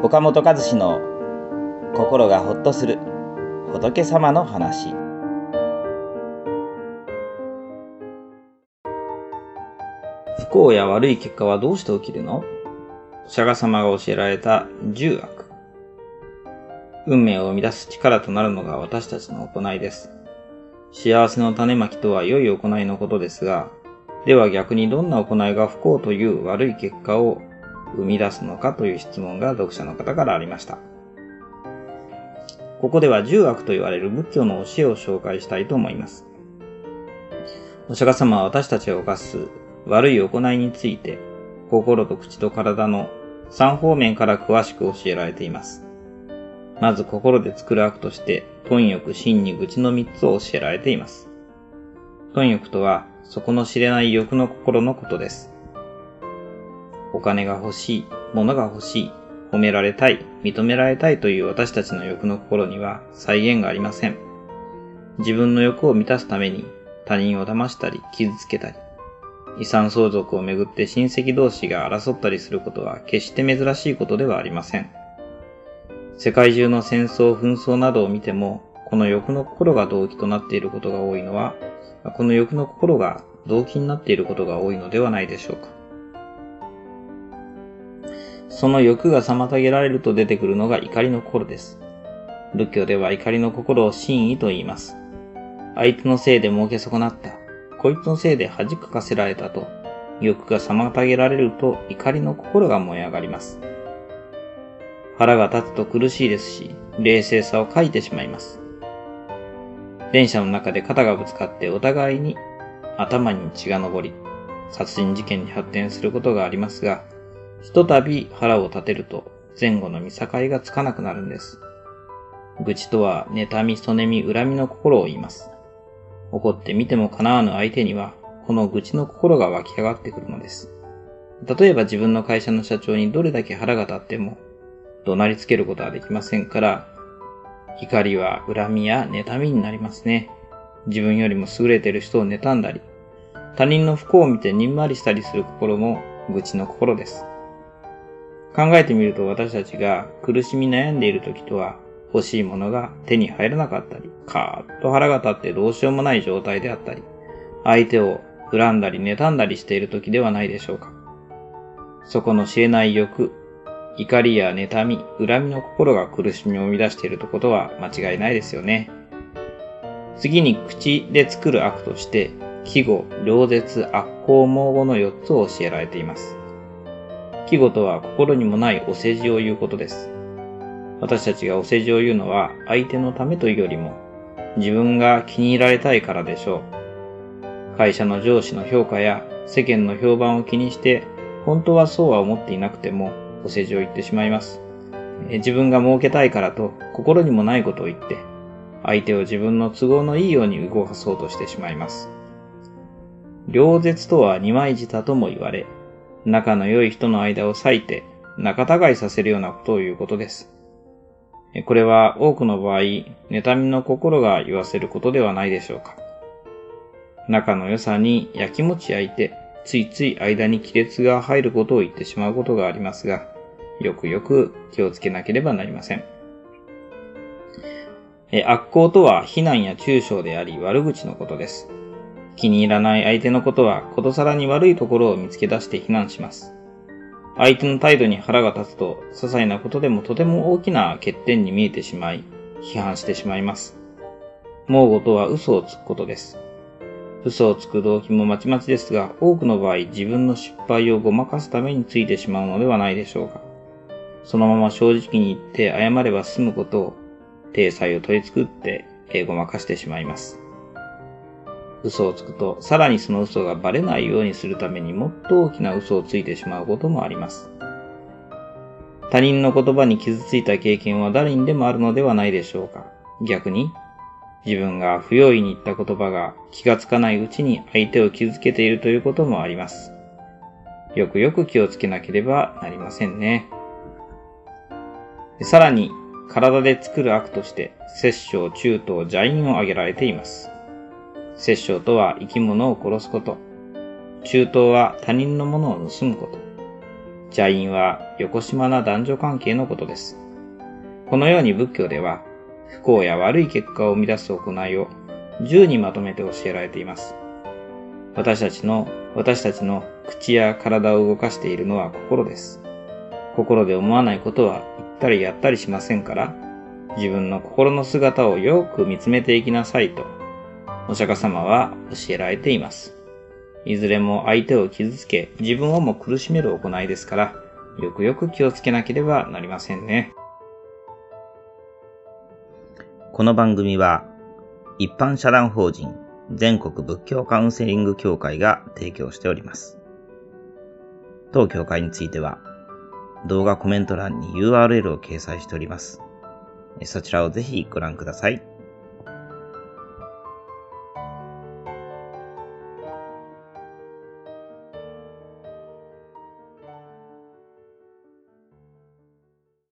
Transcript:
岡本和志の心がほっとする仏様の話。不幸や悪い結果はどうして起きるの？釈迦様が教えられた十悪。運命を生み出す力となるのが私たちの行いです。幸せの種まきとは良い行いのことですがでは逆にどんな行いが不幸という悪い結果を生み出すのかという質問が読者の方からありました。ここでは十悪と言われる仏教の教えを紹介したいと思います。お釈迦様は私たちが犯す悪い行いについて、心と口と体の三方面から詳しく教えられています。まず心で作る悪として、貪欲、真に愚痴の三つを教えられています。貪欲とは、底の知れない欲の心のことです。お金が欲しい、物が欲しい、褒められたい、認められたいという私たちの欲の心には再現がありません。自分の欲を満たすために他人を騙したり傷つけたり、遺産相続をめぐって親戚同士が争ったりすることは決して珍しいことではありません。世界中の戦争、紛争などを見ても、この欲の心が動機となっていることが多いのは、この欲の心が動機になっていることが多いのではないでしょうか。その欲が妨げられると出てくるのが怒りの心です。仏教では怒りの心を真意と言います。相手のせいで儲け損なった。こいつのせいで恥かかせられたと、欲が妨げられると怒りの心が燃え上がります。腹が立つと苦しいですし、冷静さを欠いてしまいます。電車の中で肩がぶつかってお互いに頭に血が上り、殺人事件に発展することがありますが、ひとたび腹を立てると前後の見境がつかなくなるんです。愚痴とは妬み、そねみ、恨みの心を言います。怒ってみても叶わぬ相手には、この愚痴の心が湧き上がってくるのです。例えば自分の会社の社長にどれだけ腹が立っても、怒鳴りつけることはできませんから、怒りは恨みや妬みになりますね。自分よりも優れてる人を妬んだり、他人の不幸を見てにんまりしたりする心も愚痴の心です。考えてみると私たちが苦しみ悩んでいる時とは欲しいものが手に入らなかったり、カーッと腹が立ってどうしようもない状態であったり、相手を恨んだり妬んだりしている時ではないでしょうか。そこの知れない欲、怒りや妬み、恨みの心が苦しみを生み出しているとことは間違いないですよね。次に口で作る悪として、季語、良絶、悪行、盲語の4つを教えられています。季語とは心にもないお世辞を言うことです。私たちがお世辞を言うのは相手のためというよりも自分が気に入られたいからでしょう。会社の上司の評価や世間の評判を気にして本当はそうは思っていなくてもお世辞を言ってしまいます。自分が儲けたいからと心にもないことを言って相手を自分の都合のいいように動かそうとしてしまいます。良絶とは二枚舌とも言われ、仲の良い人の間を裂いて仲違いさせるようなことを言うことです。これは多くの場合、妬みの心が言わせることではないでしょうか。仲の良さに焼きもち焼いて、ついつい間に亀裂が入ることを言ってしまうことがありますが、よくよく気をつけなければなりません。悪行とは非難や中傷であり悪口のことです。気に入らない相手のことは、ことさらに悪いところを見つけ出して非難します。相手の態度に腹が立つと、些細なことでもとても大きな欠点に見えてしまい、批判してしまいます。盲語とは嘘をつくことです。嘘をつく動機もまちまちですが、多くの場合自分の失敗をごまかすためについてしまうのではないでしょうか。そのまま正直に言って謝れば済むことを、体裁を取り作ってごまかしてしまいます。嘘をつくと、さらにその嘘がバレないようにするためにもっと大きな嘘をついてしまうこともあります。他人の言葉に傷ついた経験は誰にでもあるのではないでしょうか。逆に、自分が不用意に言った言葉が気がつかないうちに相手を傷つけているということもあります。よくよく気をつけなければなりませんね。さらに、体で作る悪として、摂生、中等、邪因を挙げられています。殺生とは生き物を殺すこと。中東は他人のものを盗むこと。邪因は横島な男女関係のことです。このように仏教では、不幸や悪い結果を生み出す行いを10にまとめて教えられています。私たちの、私たちの口や体を動かしているのは心です。心で思わないことは言ったりやったりしませんから、自分の心の姿をよく見つめていきなさいと、お釈迦様は教えられています。いずれも相手を傷つけ、自分をも苦しめる行いですから、よくよく気をつけなければなりませんね。この番組は、一般社団法人全国仏教カウンセリング協会が提供しております。当協会については、動画コメント欄に URL を掲載しております。そちらをぜひご覧ください。